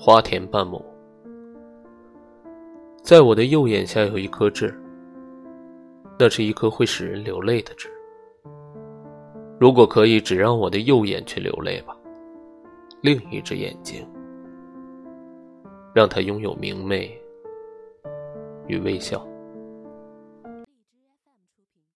花田半亩。在我的右眼下有一颗痣那是一颗会使人流泪的痣。如果可以只让我的右眼去流泪吧另一只眼睛让它拥有明媚与微笑。